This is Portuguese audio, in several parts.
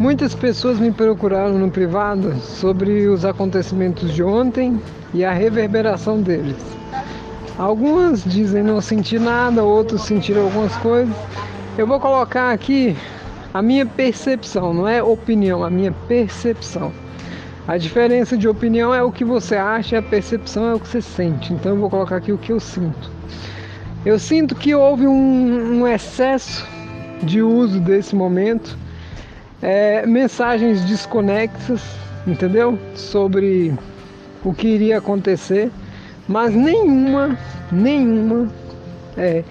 Muitas pessoas me procuraram no privado sobre os acontecimentos de ontem e a reverberação deles. Algumas dizem não sentir nada, outros sentiram algumas coisas. Eu vou colocar aqui a minha percepção, não é opinião, a minha percepção. A diferença de opinião é o que você acha e a percepção é o que você sente. Então eu vou colocar aqui o que eu sinto. Eu sinto que houve um, um excesso de uso desse momento é, mensagens desconexas, entendeu? Sobre o que iria acontecer, mas nenhuma, nenhuma é,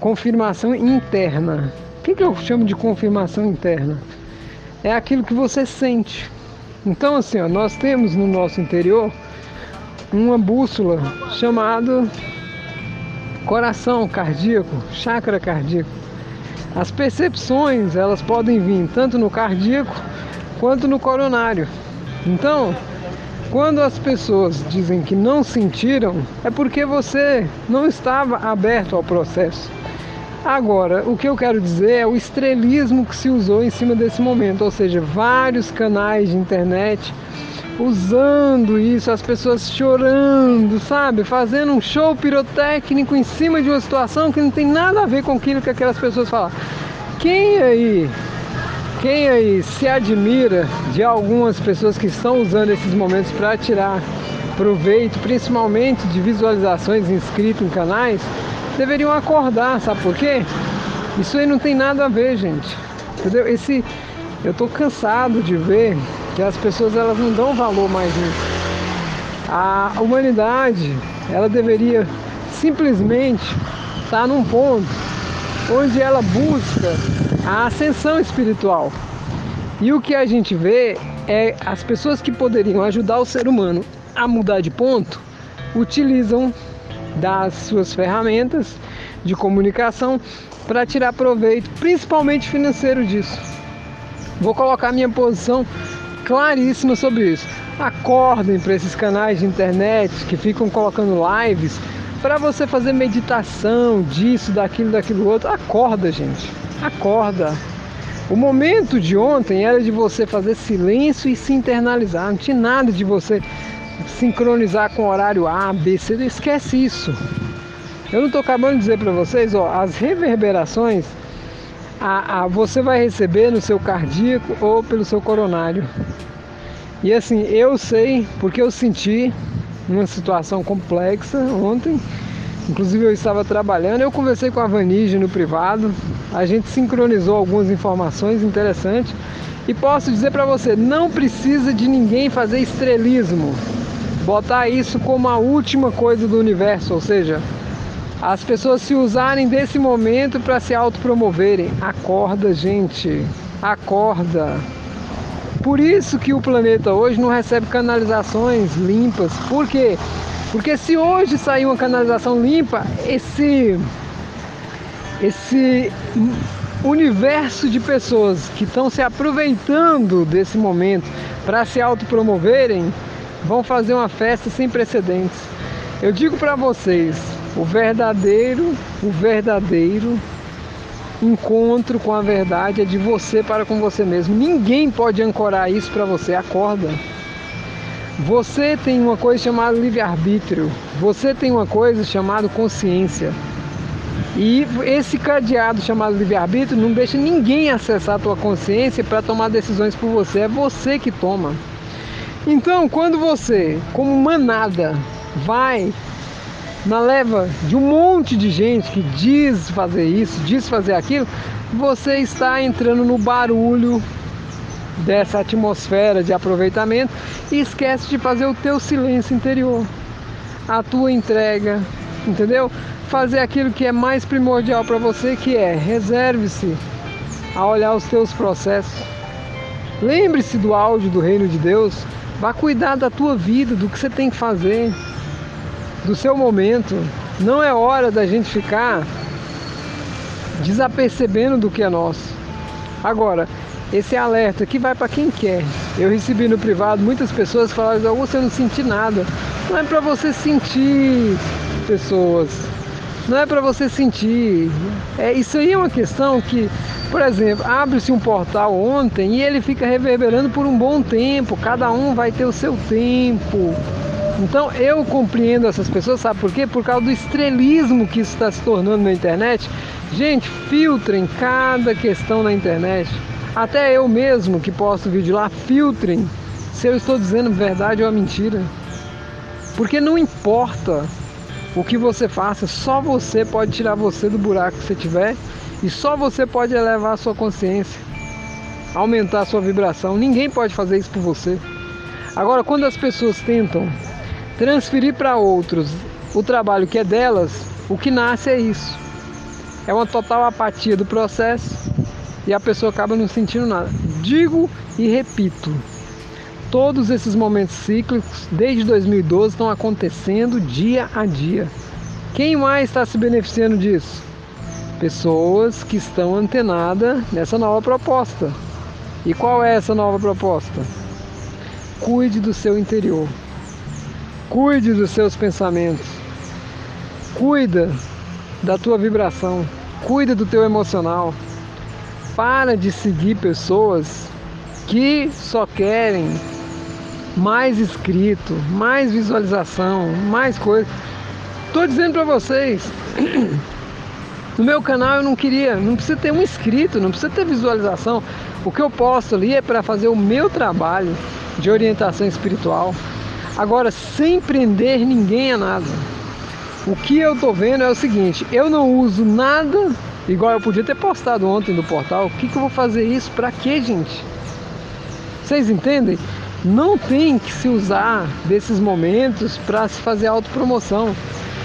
confirmação interna. O que, que eu chamo de confirmação interna? É aquilo que você sente. Então, assim, ó, nós temos no nosso interior uma bússola chamada coração cardíaco, chakra cardíaco. As percepções, elas podem vir tanto no cardíaco quanto no coronário. Então, quando as pessoas dizem que não sentiram, é porque você não estava aberto ao processo. Agora, o que eu quero dizer é o estrelismo que se usou em cima desse momento, ou seja, vários canais de internet usando isso, as pessoas chorando, sabe? Fazendo um show pirotécnico em cima de uma situação que não tem nada a ver com aquilo que aquelas pessoas falam. Quem aí, quem aí se admira de algumas pessoas que estão usando esses momentos para tirar proveito, principalmente de visualizações inscritas em canais, deveriam acordar, sabe por quê? Isso aí não tem nada a ver, gente. Entendeu? Esse eu tô cansado de ver que as pessoas elas não dão valor mais nisso. A humanidade, ela deveria simplesmente estar num ponto onde ela busca a ascensão espiritual. E o que a gente vê é as pessoas que poderiam ajudar o ser humano a mudar de ponto utilizam das suas ferramentas de comunicação para tirar proveito, principalmente financeiro disso. Vou colocar minha posição claríssima sobre isso. Acordem para esses canais de internet que ficam colocando lives para você fazer meditação disso, daquilo, daquilo outro. Acorda, gente. Acorda. O momento de ontem era de você fazer silêncio e se internalizar. Não tinha nada de você sincronizar com o horário A, B, C. Esquece isso. Eu não estou acabando de dizer para vocês, ó, as reverberações a, a, você vai receber no seu cardíaco ou pelo seu coronário. E assim, eu sei porque eu senti uma situação complexa ontem. Inclusive eu estava trabalhando, eu conversei com a Vanige no privado, a gente sincronizou algumas informações interessantes e posso dizer para você, não precisa de ninguém fazer estrelismo. Botar isso como a última coisa do universo, ou seja, as pessoas se usarem desse momento para se autopromoverem. Acorda, gente. Acorda. Por isso que o planeta hoje não recebe canalizações limpas. Por quê? Porque se hoje sair uma canalização limpa, esse esse universo de pessoas que estão se aproveitando desse momento para se autopromoverem vão fazer uma festa sem precedentes. Eu digo para vocês, o verdadeiro, o verdadeiro encontro com a verdade é de você para com você mesmo. Ninguém pode ancorar isso para você. Acorda. Você tem uma coisa chamada livre-arbítrio. Você tem uma coisa chamada consciência. E esse cadeado chamado livre-arbítrio não deixa ninguém acessar a tua consciência para tomar decisões por você. É você que toma. Então, quando você, como manada, vai na leva de um monte de gente que diz fazer isso, diz fazer aquilo, você está entrando no barulho dessa atmosfera de aproveitamento e esquece de fazer o teu silêncio interior, a tua entrega, entendeu? Fazer aquilo que é mais primordial para você, que é reserve-se a olhar os teus processos. Lembre-se do áudio do reino de Deus, vá cuidar da tua vida, do que você tem que fazer do seu momento. Não é hora da gente ficar desapercebendo do que é nosso. Agora, esse alerta que vai para quem quer. Eu recebi no privado muitas pessoas falaram: "Você não senti nada". Não é para você sentir, pessoas. não é para você sentir. É, isso aí é uma questão que, por exemplo, abre-se um portal ontem e ele fica reverberando por um bom tempo, cada um vai ter o seu tempo. Então eu compreendo essas pessoas, sabe por quê? Por causa do estrelismo que isso está se tornando na internet. Gente, filtrem cada questão na internet. Até eu mesmo que posto vídeo lá, filtrem se eu estou dizendo verdade ou mentira. Porque não importa o que você faça, só você pode tirar você do buraco que você tiver e só você pode elevar a sua consciência, aumentar a sua vibração. Ninguém pode fazer isso por você. Agora, quando as pessoas tentam transferir para outros o trabalho que é delas, o que nasce é isso. É uma total apatia do processo e a pessoa acaba não sentindo nada. Digo e repito, todos esses momentos cíclicos desde 2012 estão acontecendo dia a dia. Quem mais está se beneficiando disso? Pessoas que estão antenadas nessa nova proposta. E qual é essa nova proposta? Cuide do seu interior. Cuide dos seus pensamentos. Cuida da tua vibração. Cuida do teu emocional. Para de seguir pessoas que só querem mais inscrito, mais visualização, mais coisa. Tô dizendo para vocês, no meu canal eu não queria, não precisa ter um inscrito, não precisa ter visualização. O que eu posto ali é para fazer o meu trabalho de orientação espiritual. Agora, sem prender ninguém a nada. O que eu tô vendo é o seguinte: eu não uso nada igual eu podia ter postado ontem no portal. O que, que eu vou fazer isso? Para quê, gente? Vocês entendem? Não tem que se usar desses momentos para se fazer autopromoção.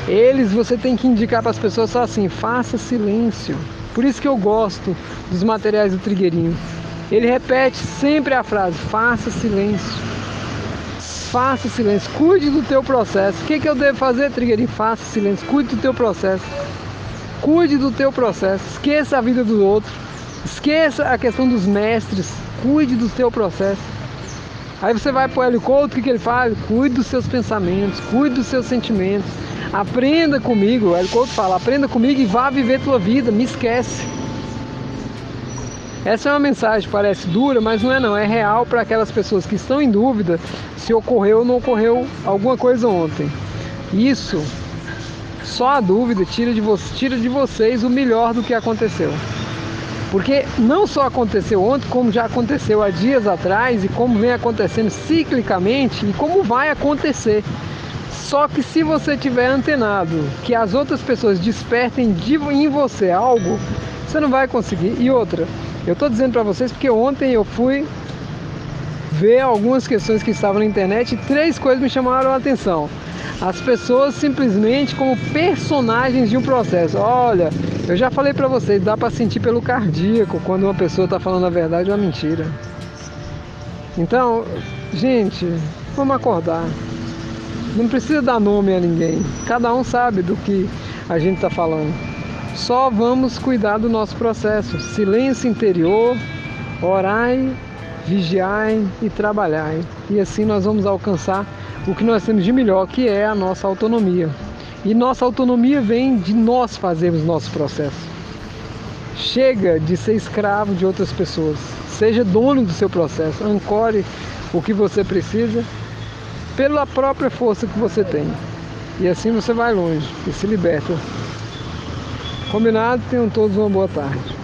Eles você tem que indicar para as pessoas só assim: faça silêncio. Por isso que eu gosto dos materiais do Trigueirinho. Ele repete sempre a frase: faça silêncio faça silêncio, cuide do teu processo. O que, que eu devo fazer, Trigueirinho? Faça silêncio, cuide do teu processo. Cuide do teu processo, esqueça a vida do outro, esqueça a questão dos mestres, cuide do teu processo. Aí você vai para o Hélio Couto, o que, que ele faz? Cuide dos seus pensamentos, cuide dos seus sentimentos. Aprenda comigo, o Hélio Couto fala, aprenda comigo e vá viver tua vida, me esquece. Essa é uma mensagem, parece dura, mas não é não, é real para aquelas pessoas que estão em dúvida se ocorreu ou não ocorreu alguma coisa ontem. Isso, só a dúvida tira de, vo tira de vocês o melhor do que aconteceu. Porque não só aconteceu ontem, como já aconteceu há dias atrás e como vem acontecendo ciclicamente e como vai acontecer. Só que se você tiver antenado, que as outras pessoas despertem de, em você algo, você não vai conseguir. E outra, eu estou dizendo para vocês porque ontem eu fui ver algumas questões que estavam na internet e três coisas me chamaram a atenção. As pessoas simplesmente como personagens de um processo. Olha, eu já falei para vocês, dá para sentir pelo cardíaco quando uma pessoa está falando a verdade ou a mentira. Então, gente, vamos acordar. Não precisa dar nome a ninguém. Cada um sabe do que a gente está falando. Só vamos cuidar do nosso processo. Silêncio interior, orai, vigiai e trabalhai. E assim nós vamos alcançar o que nós temos de melhor, que é a nossa autonomia. E nossa autonomia vem de nós fazermos nosso processo. Chega de ser escravo de outras pessoas. Seja dono do seu processo. Ancore o que você precisa pela própria força que você tem. E assim você vai longe e se liberta Combinado? Tenham todos uma boa tarde.